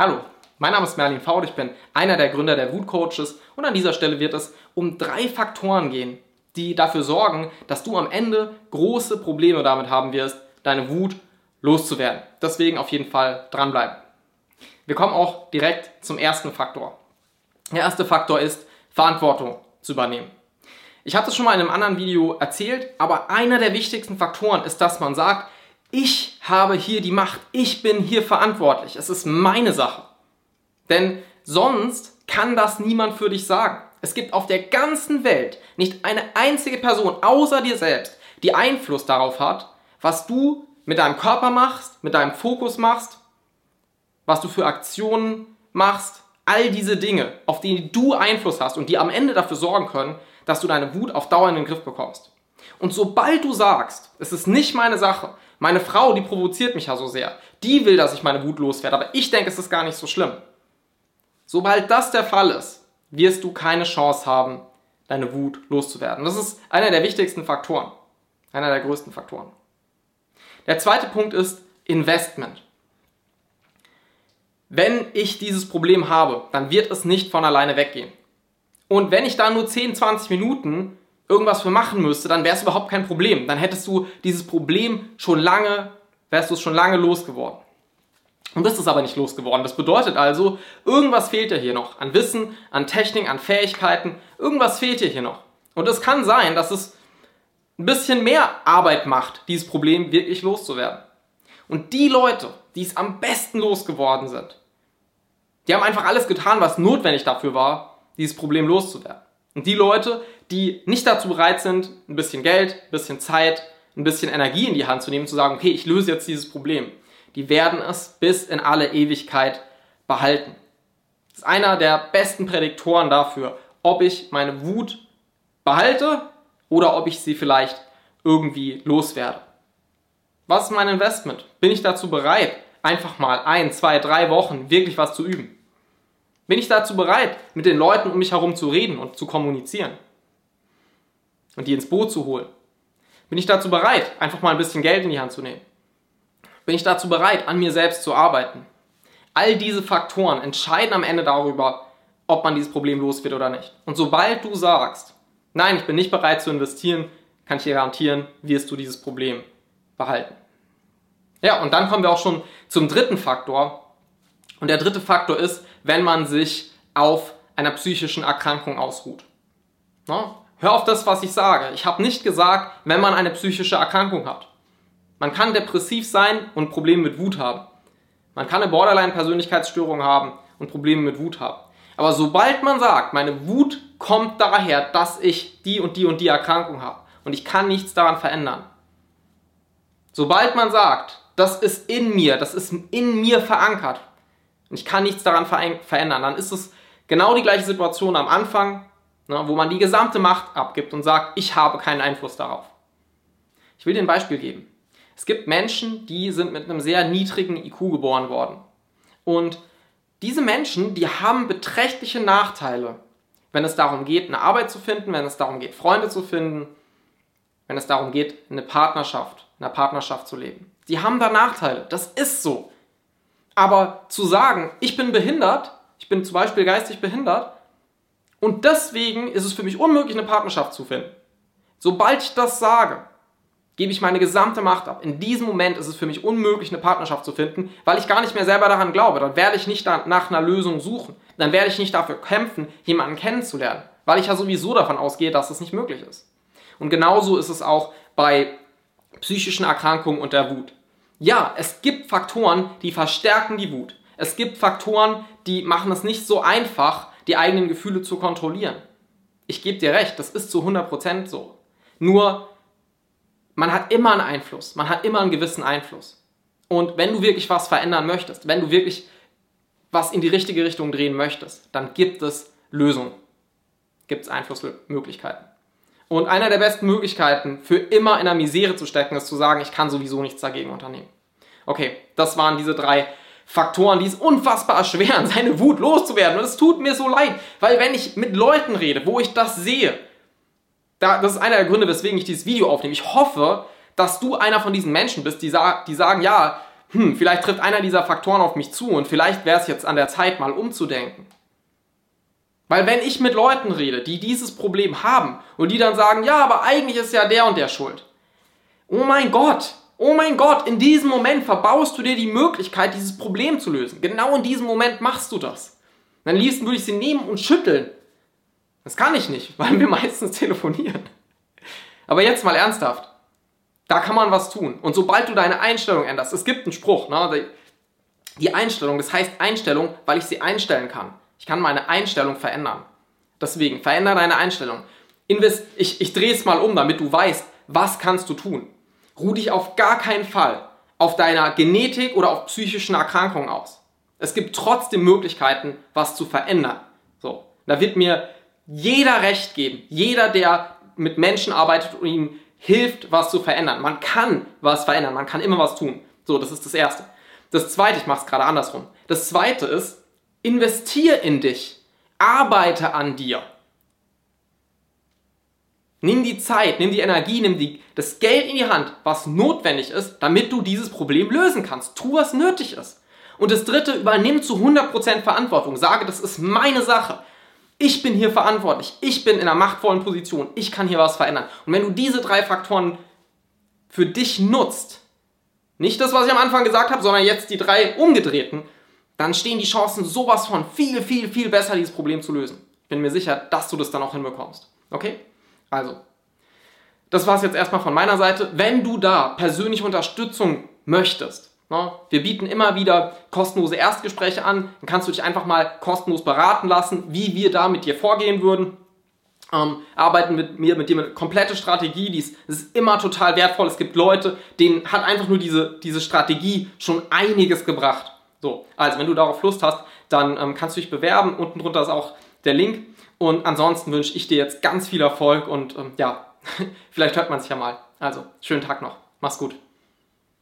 Hallo, mein Name ist Merlin Faut, ich bin einer der Gründer der Wut Coaches und an dieser Stelle wird es um drei Faktoren gehen, die dafür sorgen, dass du am Ende große Probleme damit haben wirst, deine Wut loszuwerden. Deswegen auf jeden Fall dranbleiben. Wir kommen auch direkt zum ersten Faktor. Der erste Faktor ist Verantwortung zu übernehmen. Ich hatte es schon mal in einem anderen Video erzählt, aber einer der wichtigsten Faktoren ist, dass man sagt, ich habe hier die Macht, ich bin hier verantwortlich, es ist meine Sache. Denn sonst kann das niemand für dich sagen. Es gibt auf der ganzen Welt nicht eine einzige Person außer dir selbst, die Einfluss darauf hat, was du mit deinem Körper machst, mit deinem Fokus machst, was du für Aktionen machst, all diese Dinge, auf die du Einfluss hast und die am Ende dafür sorgen können, dass du deine Wut auf Dauer in den Griff bekommst. Und sobald du sagst, es ist nicht meine Sache, meine Frau, die provoziert mich ja so sehr. Die will, dass ich meine Wut loswerde, aber ich denke, es ist gar nicht so schlimm. Sobald das der Fall ist, wirst du keine Chance haben, deine Wut loszuwerden. Das ist einer der wichtigsten Faktoren. Einer der größten Faktoren. Der zweite Punkt ist Investment. Wenn ich dieses Problem habe, dann wird es nicht von alleine weggehen. Und wenn ich da nur 10, 20 Minuten irgendwas für machen müsste, dann wäre es überhaupt kein Problem. Dann hättest du dieses Problem schon lange, wärst du es schon lange losgeworden. Und bist es aber nicht losgeworden. Das bedeutet also, irgendwas fehlt dir hier noch. An Wissen, an Technik, an Fähigkeiten. Irgendwas fehlt dir hier noch. Und es kann sein, dass es ein bisschen mehr Arbeit macht, dieses Problem wirklich loszuwerden. Und die Leute, die es am besten losgeworden sind, die haben einfach alles getan, was notwendig dafür war, dieses Problem loszuwerden. Und die Leute, die nicht dazu bereit sind, ein bisschen Geld, ein bisschen Zeit, ein bisschen Energie in die Hand zu nehmen, zu sagen, okay, ich löse jetzt dieses Problem, die werden es bis in alle Ewigkeit behalten. Das ist einer der besten Prädiktoren dafür, ob ich meine Wut behalte oder ob ich sie vielleicht irgendwie loswerde. Was ist mein Investment? Bin ich dazu bereit, einfach mal ein, zwei, drei Wochen wirklich was zu üben? Bin ich dazu bereit, mit den Leuten um mich herum zu reden und zu kommunizieren? Und die ins Boot zu holen? Bin ich dazu bereit, einfach mal ein bisschen Geld in die Hand zu nehmen? Bin ich dazu bereit, an mir selbst zu arbeiten? All diese Faktoren entscheiden am Ende darüber, ob man dieses Problem los wird oder nicht. Und sobald du sagst, nein, ich bin nicht bereit zu investieren, kann ich dir garantieren, wirst du dieses Problem behalten. Ja, und dann kommen wir auch schon zum dritten Faktor. Und der dritte Faktor ist, wenn man sich auf einer psychischen Erkrankung ausruht. Hör auf das, was ich sage. Ich habe nicht gesagt, wenn man eine psychische Erkrankung hat. Man kann depressiv sein und Probleme mit Wut haben. Man kann eine Borderline-Persönlichkeitsstörung haben und Probleme mit Wut haben. Aber sobald man sagt, meine Wut kommt daher, dass ich die und die und die Erkrankung habe und ich kann nichts daran verändern. Sobald man sagt, das ist in mir, das ist in mir verankert, und ich kann nichts daran verändern, dann ist es genau die gleiche Situation am Anfang, ne, wo man die gesamte Macht abgibt und sagt, ich habe keinen Einfluss darauf. Ich will dir ein Beispiel geben. Es gibt Menschen, die sind mit einem sehr niedrigen IQ geboren worden. Und diese Menschen, die haben beträchtliche Nachteile, wenn es darum geht, eine Arbeit zu finden, wenn es darum geht, Freunde zu finden, wenn es darum geht, eine Partnerschaft, in einer Partnerschaft zu leben. Die haben da Nachteile. Das ist so. Aber zu sagen, ich bin behindert, ich bin zum Beispiel geistig behindert und deswegen ist es für mich unmöglich, eine Partnerschaft zu finden. Sobald ich das sage, gebe ich meine gesamte Macht ab. In diesem Moment ist es für mich unmöglich, eine Partnerschaft zu finden, weil ich gar nicht mehr selber daran glaube. Dann werde ich nicht nach einer Lösung suchen. Dann werde ich nicht dafür kämpfen, jemanden kennenzulernen, weil ich ja sowieso davon ausgehe, dass es nicht möglich ist. Und genauso ist es auch bei psychischen Erkrankungen und der Wut. Ja, es gibt Faktoren, die verstärken die Wut. Es gibt Faktoren, die machen es nicht so einfach, die eigenen Gefühle zu kontrollieren. Ich gebe dir recht, das ist zu 100% so. Nur, man hat immer einen Einfluss, man hat immer einen gewissen Einfluss. Und wenn du wirklich was verändern möchtest, wenn du wirklich was in die richtige Richtung drehen möchtest, dann gibt es Lösungen, gibt es Einflussmöglichkeiten. Und einer der besten Möglichkeiten, für immer in der Misere zu stecken, ist zu sagen, ich kann sowieso nichts dagegen unternehmen. Okay, das waren diese drei Faktoren, die es unfassbar erschweren, seine Wut loszuwerden. Und es tut mir so leid, weil wenn ich mit Leuten rede, wo ich das sehe, da, das ist einer der Gründe, weswegen ich dieses Video aufnehme. Ich hoffe, dass du einer von diesen Menschen bist, die, sa die sagen, ja, hm, vielleicht trifft einer dieser Faktoren auf mich zu und vielleicht wäre es jetzt an der Zeit, mal umzudenken. Weil wenn ich mit Leuten rede, die dieses Problem haben und die dann sagen, ja, aber eigentlich ist ja der und der schuld. Oh mein Gott, oh mein Gott, in diesem Moment verbaust du dir die Möglichkeit, dieses Problem zu lösen. Genau in diesem Moment machst du das. Dann liebsten würde ich sie nehmen und schütteln. Das kann ich nicht, weil wir meistens telefonieren. Aber jetzt mal ernsthaft. Da kann man was tun. Und sobald du deine Einstellung änderst, es gibt einen Spruch, ne? die Einstellung, das heißt Einstellung, weil ich sie einstellen kann. Ich kann meine Einstellung verändern. Deswegen, verändere deine Einstellung. Invest ich, ich drehe es mal um, damit du weißt, was kannst du tun. Ruh dich auf gar keinen Fall auf deiner Genetik oder auf psychischen Erkrankungen aus. Es gibt trotzdem Möglichkeiten, was zu verändern. So, da wird mir jeder recht geben. Jeder, der mit Menschen arbeitet und ihnen hilft, was zu verändern. Man kann was verändern, man kann immer was tun. So, das ist das Erste. Das Zweite, ich mache es gerade andersrum. Das Zweite ist, investier in dich. Arbeite an dir. Nimm die Zeit, nimm die Energie, nimm die, das Geld in die Hand, was notwendig ist, damit du dieses Problem lösen kannst. Tu, was nötig ist. Und das Dritte, übernimm zu 100% Verantwortung. Sage, das ist meine Sache. Ich bin hier verantwortlich. Ich bin in einer machtvollen Position. Ich kann hier was verändern. Und wenn du diese drei Faktoren für dich nutzt, nicht das, was ich am Anfang gesagt habe, sondern jetzt die drei umgedrehten, dann stehen die Chancen sowas von viel, viel, viel besser, dieses Problem zu lösen. Bin mir sicher, dass du das dann auch hinbekommst. Okay? Also, das war es jetzt erstmal von meiner Seite. Wenn du da persönliche Unterstützung möchtest, Ne? Wir bieten immer wieder kostenlose Erstgespräche an. Dann kannst du dich einfach mal kostenlos beraten lassen, wie wir da mit dir vorgehen würden. Ähm, arbeiten mit mir, mit dir eine komplette Strategie, die ist, ist, immer total wertvoll. Es gibt Leute, denen hat einfach nur diese, diese Strategie schon einiges gebracht. So, also wenn du darauf Lust hast, dann ähm, kannst du dich bewerben. Unten drunter ist auch der Link. Und ansonsten wünsche ich dir jetzt ganz viel Erfolg und ähm, ja, vielleicht hört man sich ja mal. Also, schönen Tag noch. Mach's gut.